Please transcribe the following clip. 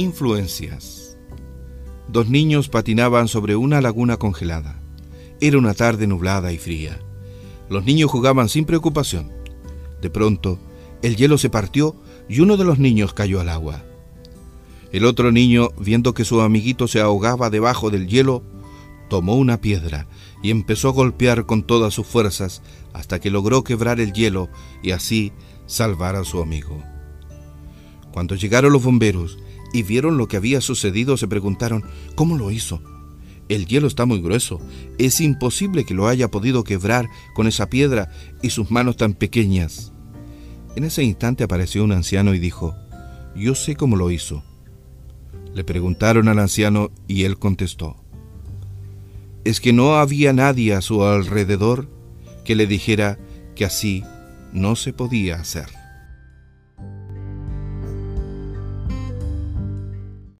Influencias. Dos niños patinaban sobre una laguna congelada. Era una tarde nublada y fría. Los niños jugaban sin preocupación. De pronto, el hielo se partió y uno de los niños cayó al agua. El otro niño, viendo que su amiguito se ahogaba debajo del hielo, tomó una piedra y empezó a golpear con todas sus fuerzas hasta que logró quebrar el hielo y así salvar a su amigo. Cuando llegaron los bomberos y vieron lo que había sucedido, se preguntaron, ¿cómo lo hizo? El hielo está muy grueso. Es imposible que lo haya podido quebrar con esa piedra y sus manos tan pequeñas. En ese instante apareció un anciano y dijo, Yo sé cómo lo hizo. Le preguntaron al anciano y él contestó, Es que no había nadie a su alrededor que le dijera que así no se podía hacer.